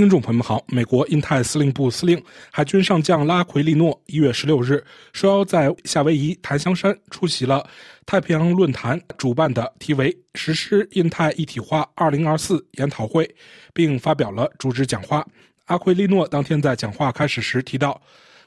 听众朋友们好，美国印太司令部司令海军上将拉奎利诺一月十六日受邀在夏威夷檀香山出席了太平洋论坛主办的题为“实施印太一体化二零二四”研讨会，并发表了主旨讲话。阿奎利诺当天在讲话开始时提到，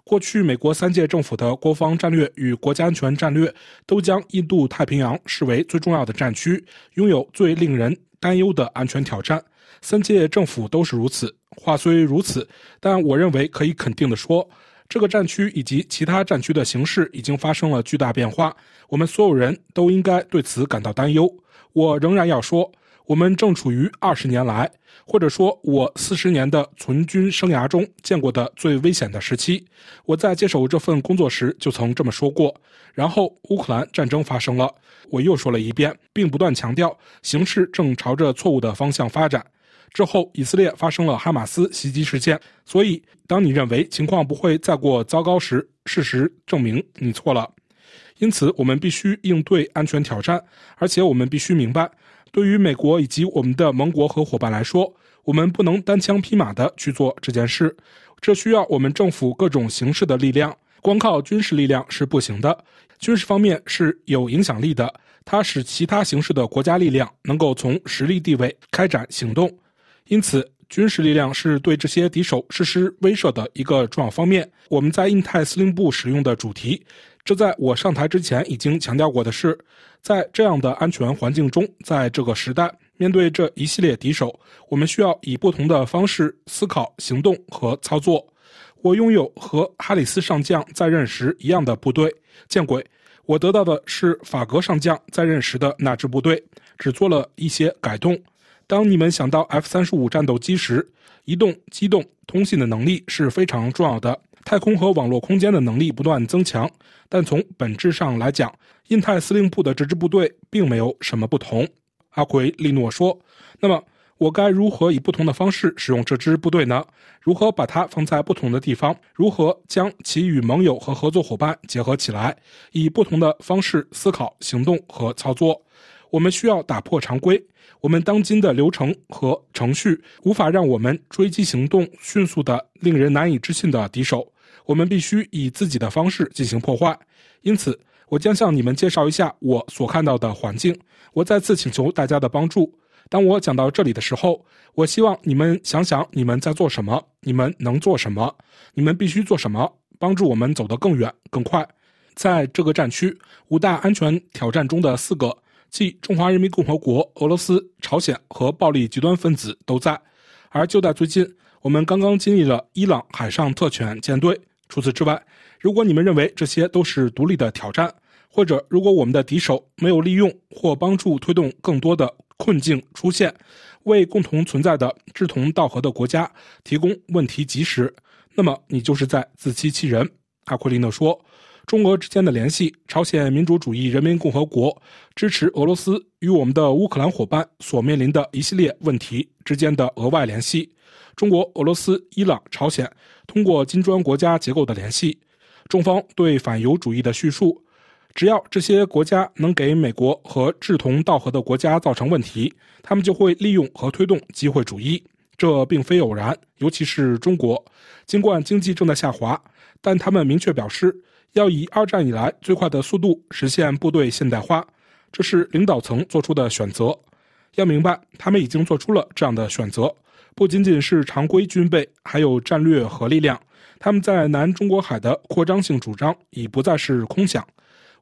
过去美国三届政府的国防战略与国家安全战略都将印度太平洋视为最重要的战区，拥有最令人担忧的安全挑战。三届政府都是如此。话虽如此，但我认为可以肯定地说，这个战区以及其他战区的形势已经发生了巨大变化。我们所有人都应该对此感到担忧。我仍然要说，我们正处于二十年来，或者说我四十年的从军生涯中见过的最危险的时期。我在接手这份工作时就曾这么说过。然后乌克兰战争发生了，我又说了一遍，并不断强调形势正朝着错误的方向发展。之后，以色列发生了哈马斯袭击事件。所以，当你认为情况不会再过糟糕时，事实证明你错了。因此，我们必须应对安全挑战，而且我们必须明白，对于美国以及我们的盟国和伙伴来说，我们不能单枪匹马地去做这件事。这需要我们政府各种形式的力量，光靠军事力量是不行的。军事方面是有影响力的，它使其他形式的国家力量能够从实力地位开展行动。因此，军事力量是对这些敌手实施威慑的一个重要方面。我们在印太司令部使用的主题，这在我上台之前已经强调过的是，在这样的安全环境中，在这个时代，面对这一系列敌手，我们需要以不同的方式思考、行动和操作。我拥有和哈里斯上将在任时一样的部队。见鬼！我得到的是法格上将在任时的那支部队，只做了一些改动。当你们想到 F 三十五战斗机时，移动、机动、通信的能力是非常重要的。太空和网络空间的能力不断增强，但从本质上来讲，印太司令部的这支部队并没有什么不同。阿奎利诺说：“那么，我该如何以不同的方式使用这支部队呢？如何把它放在不同的地方？如何将其与盟友和合作伙伴结合起来，以不同的方式思考、行动和操作？”我们需要打破常规。我们当今的流程和程序无法让我们追击行动迅速的、令人难以置信的敌手。我们必须以自己的方式进行破坏。因此，我将向你们介绍一下我所看到的环境。我再次请求大家的帮助。当我讲到这里的时候，我希望你们想想你们在做什么，你们能做什么，你们必须做什么，帮助我们走得更远、更快。在这个战区，五大安全挑战中的四个。即中华人民共和国、俄罗斯、朝鲜和暴力极端分子都在，而就在最近，我们刚刚经历了伊朗海上特权舰队。除此之外，如果你们认为这些都是独立的挑战，或者如果我们的敌手没有利用或帮助推动更多的困境出现，为共同存在的志同道合的国家提供问题及时，那么你就是在自欺欺人。阿奎利诺说。中俄之间的联系，朝鲜民主主义人民共和国支持俄罗斯与我们的乌克兰伙伴所面临的一系列问题之间的额外联系，中国、俄罗斯、伊朗、朝鲜通过金砖国家结构的联系，中方对反犹主义的叙述，只要这些国家能给美国和志同道合的国家造成问题，他们就会利用和推动机会主义。这并非偶然，尤其是中国，尽管经济正在下滑，但他们明确表示。要以二战以来最快的速度实现部队现代化，这是领导层做出的选择。要明白，他们已经做出了这样的选择，不仅仅是常规军备，还有战略核力量。他们在南中国海的扩张性主张已不再是空想。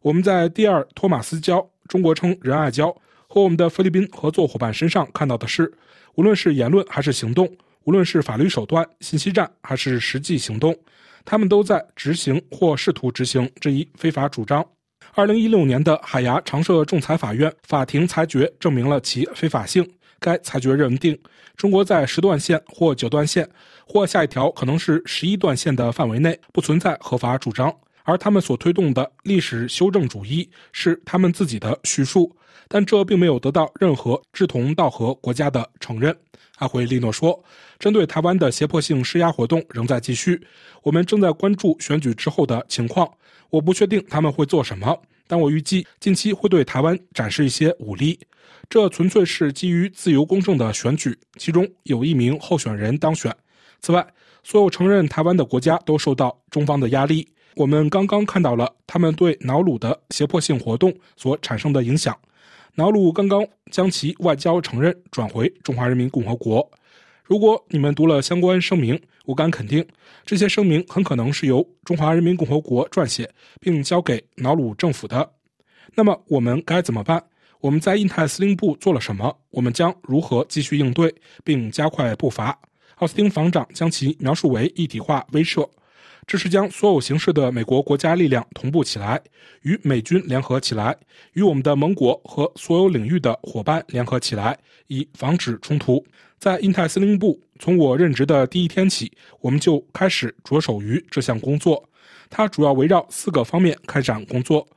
我们在第二托马斯礁（中国称仁爱礁）和我们的菲律宾合作伙伴身上看到的是，无论是言论还是行动，无论是法律手段、信息战还是实际行动。他们都在执行或试图执行这一非法主张。二零一六年的海牙常设仲裁法院法庭裁决证明了其非法性。该裁决认定，中国在十段线或九段线，或下一条可能是十一段线的范围内不存在合法主张，而他们所推动的历史修正主义是他们自己的叙述，但这并没有得到任何志同道合国家的承认。阿奎利诺说：“针对台湾的胁迫性施压活动仍在继续，我们正在关注选举之后的情况。我不确定他们会做什么，但我预计近期会对台湾展示一些武力。这纯粹是基于自由公正的选举，其中有一名候选人当选。此外，所有承认台湾的国家都受到中方的压力。我们刚刚看到了他们对瑙鲁的胁迫性活动所产生的影响。瑙鲁刚刚将其外交承认转回中华人民共和国。如果你们读了相关声明，我敢肯定，这些声明很可能是由中华人民共和国撰写并交给瑙鲁政府的。那么我们该怎么办？我们在印太司令部做了什么？我们将如何继续应对并加快步伐？奥斯汀防长将其描述为一体化威慑。这是将所有形式的美国国家力量同步起来，与美军联合起来，与我们的盟国和所有领域的伙伴联合起来，以防止冲突。在印太司令部，从我任职的第一天起，我们就开始着手于这项工作。它主要围绕四个方面开展工作：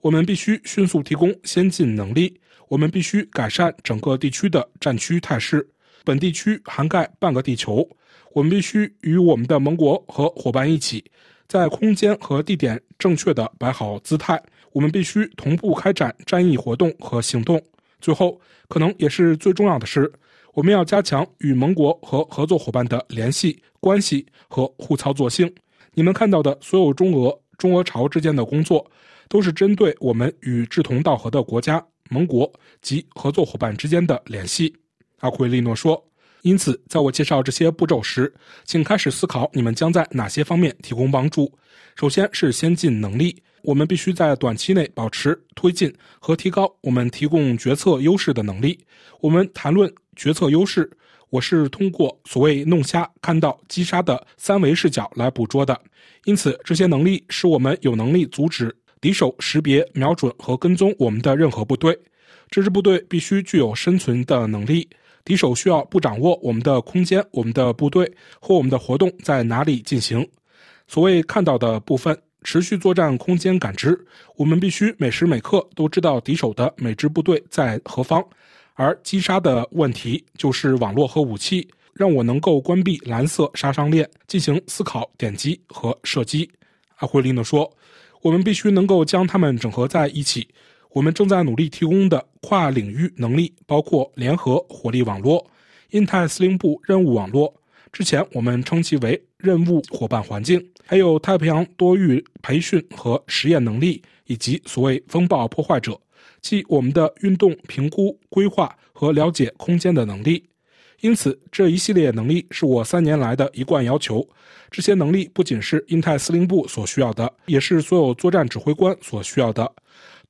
我们必须迅速提供先进能力；我们必须改善整个地区的战区态势，本地区涵盖半个地球。我们必须与我们的盟国和伙伴一起，在空间和地点正确的摆好姿态。我们必须同步开展战役活动和行动。最后，可能也是最重要的是，我们要加强与盟国和合作伙伴的联系关系和互操作性。你们看到的所有中俄、中俄朝之间的工作，都是针对我们与志同道合的国家、盟国及合作伙伴之间的联系。阿奎利诺说。因此，在我介绍这些步骤时，请开始思考你们将在哪些方面提供帮助。首先是先进能力，我们必须在短期内保持推进和提高我们提供决策优势的能力。我们谈论决策优势，我是通过所谓弄瞎看到击杀的三维视角来捕捉的。因此，这些能力使我们有能力阻止敌手识别、瞄准和跟踪我们的任何部队。这支部队必须具有生存的能力。敌手需要不掌握我们的空间、我们的部队或我们的活动在哪里进行。所谓看到的部分，持续作战空间感知，我们必须每时每刻都知道敌手的每支部队在何方。而击杀的问题就是网络和武器，让我能够关闭蓝色杀伤链，进行思考、点击和射击。阿奎利诺说：“我们必须能够将它们整合在一起。”我们正在努力提供的跨领域能力包括联合火力网络、印太司令部任务网络，之前我们称其为任务伙伴环境，还有太平洋多域培训和实验能力，以及所谓风暴破坏者，即我们的运动评估、规划和了解空间的能力。因此，这一系列能力是我三年来的一贯要求。这些能力不仅是印太司令部所需要的，也是所有作战指挥官所需要的。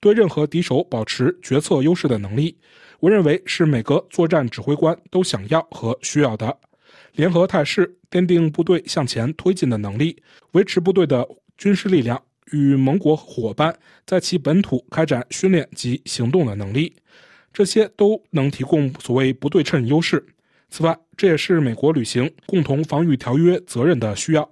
对任何敌手保持决策优势的能力，我认为是每个作战指挥官都想要和需要的。联合态势，奠定部队向前推进的能力，维持部队的军事力量，与盟国伙伴在其本土开展训练及行动的能力，这些都能提供所谓不对称优势。此外，这也是美国履行共同防御条约责任的需要。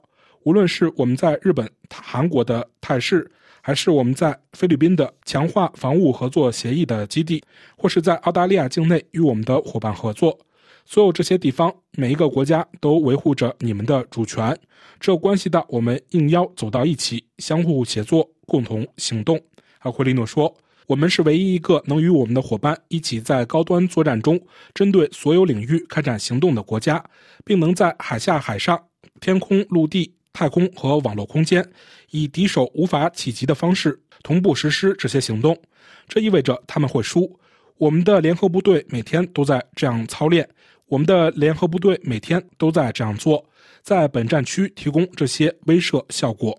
无论是我们在日本、韩国的态势。还是我们在菲律宾的强化防务合作协议的基地，或是在澳大利亚境内与我们的伙伴合作，所有这些地方，每一个国家都维护着你们的主权，这关系到我们应邀走到一起，相互协作，共同行动。阿奎利诺说：“我们是唯一一个能与我们的伙伴一起在高端作战中，针对所有领域开展行动的国家，并能在海下、海上、天空、陆地。”太空和网络空间，以敌手无法企及的方式同步实施这些行动，这意味着他们会输。我们的联合部队每天都在这样操练，我们的联合部队每天都在这样做，在本战区提供这些威慑效果。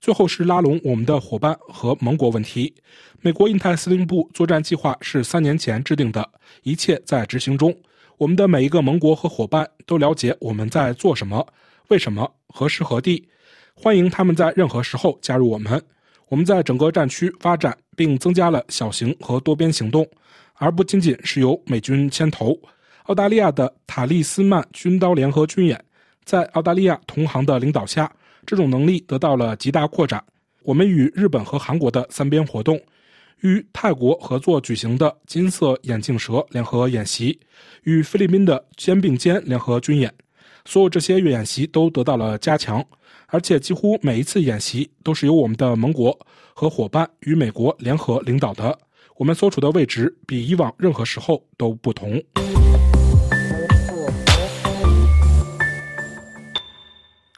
最后是拉拢我们的伙伴和盟国问题。美国印太司令部作战计划是三年前制定的，一切在执行中。我们的每一个盟国和伙伴都了解我们在做什么。为什么？何时何地？欢迎他们在任何时候加入我们。我们在整个战区发展，并增加了小型和多边行动，而不仅仅是由美军牵头。澳大利亚的塔利斯曼军刀联合军演，在澳大利亚同行的领导下，这种能力得到了极大扩展。我们与日本和韩国的三边活动，与泰国合作举行的金色眼镜蛇联合演习，与菲律宾的肩并肩联合军演。所有这些演习都得到了加强，而且几乎每一次演习都是由我们的盟国和伙伴与美国联合领导的。我们所处的位置比以往任何时候都不同。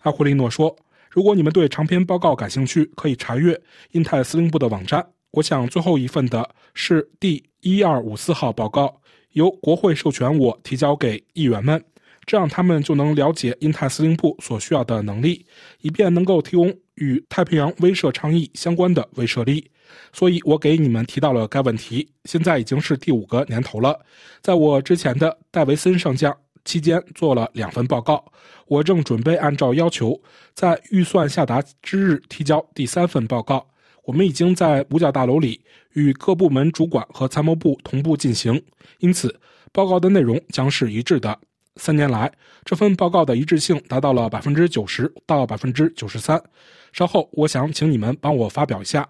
阿库利诺说：“如果你们对长篇报告感兴趣，可以查阅印太司令部的网站。我想最后一份的是第一二五四号报告，由国会授权我提交给议员们。”这样，他们就能了解印太司令部所需要的能力，以便能够提供与太平洋威慑倡议相关的威慑力。所以，我给你们提到了该问题。现在已经是第五个年头了。在我之前的戴维森上将期间做了两份报告，我正准备按照要求在预算下达之日提交第三份报告。我们已经在五角大楼里与各部门主管和参谋部同步进行，因此报告的内容将是一致的。三年来，这份报告的一致性达到了百分之九十到百分之九十三。稍后，我想请你们帮我发表一下。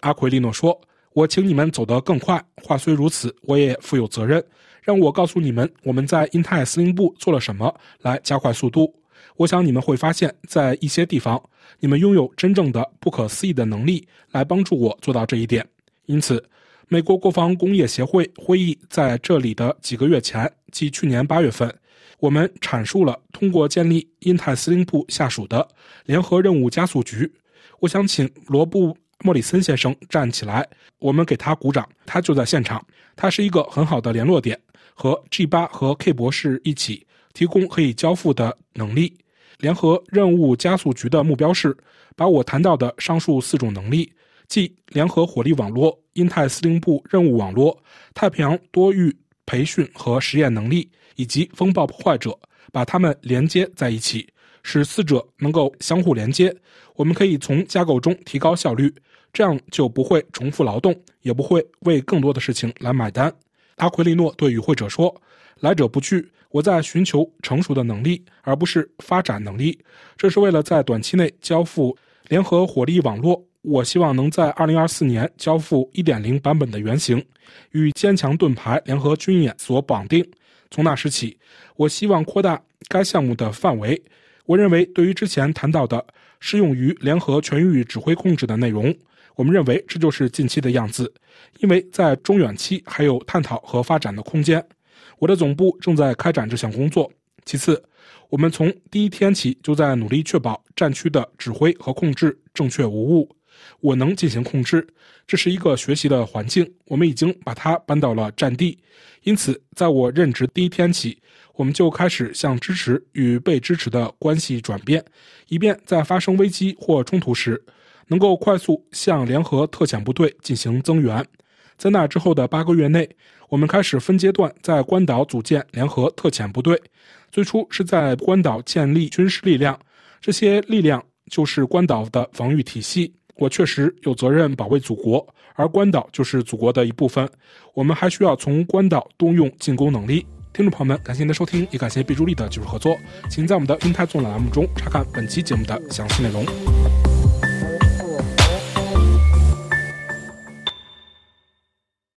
阿奎利诺说：“我请你们走得更快。话虽如此，我也负有责任，让我告诉你们我们在印太司令部做了什么来加快速度。我想你们会发现，在一些地方，你们拥有真正的不可思议的能力来帮助我做到这一点。因此。”美国国防工业协会会议在这里的几个月前，即去年八月份，我们阐述了通过建立印太司令部下属的联合任务加速局。我想请罗布·莫里森先生站起来，我们给他鼓掌。他就在现场，他是一个很好的联络点，和 G 八和 K 博士一起提供可以交付的能力。联合任务加速局的目标是把我谈到的上述四种能力。即联合火力网络、印太司令部任务网络、太平洋多域培训和实验能力，以及风暴破坏者，把它们连接在一起，使四者能够相互连接。我们可以从架构中提高效率，这样就不会重复劳动，也不会为更多的事情来买单。阿奎利诺对与会者说：“来者不拒，我在寻求成熟的能力，而不是发展能力。这是为了在短期内交付联合火力网络。”我希望能在2024年交付1.0版本的原型，与坚强盾牌联合军演所绑定。从那时起，我希望扩大该项目的范围。我认为，对于之前谈到的适用于联合全域指挥控制的内容，我们认为这就是近期的样子，因为在中远期还有探讨和发展的空间。我的总部正在开展这项工作。其次，我们从第一天起就在努力确保战区的指挥和控制正确无误。我能进行控制，这是一个学习的环境。我们已经把它搬到了战地，因此，在我任职第一天起，我们就开始向支持与被支持的关系转变，以便在发生危机或冲突时，能够快速向联合特遣部队进行增援。在那之后的八个月内，我们开始分阶段在关岛组建联合特遣部队。最初是在关岛建立军事力量，这些力量就是关岛的防御体系。我确实有责任保卫祖国，而关岛就是祖国的一部分。我们还需要从关岛动用进攻能力。听众朋友们，感谢您的收听，也感谢毕助力的技术合作。请在我们的英泰纵览栏目中查看本期节目的详细内容。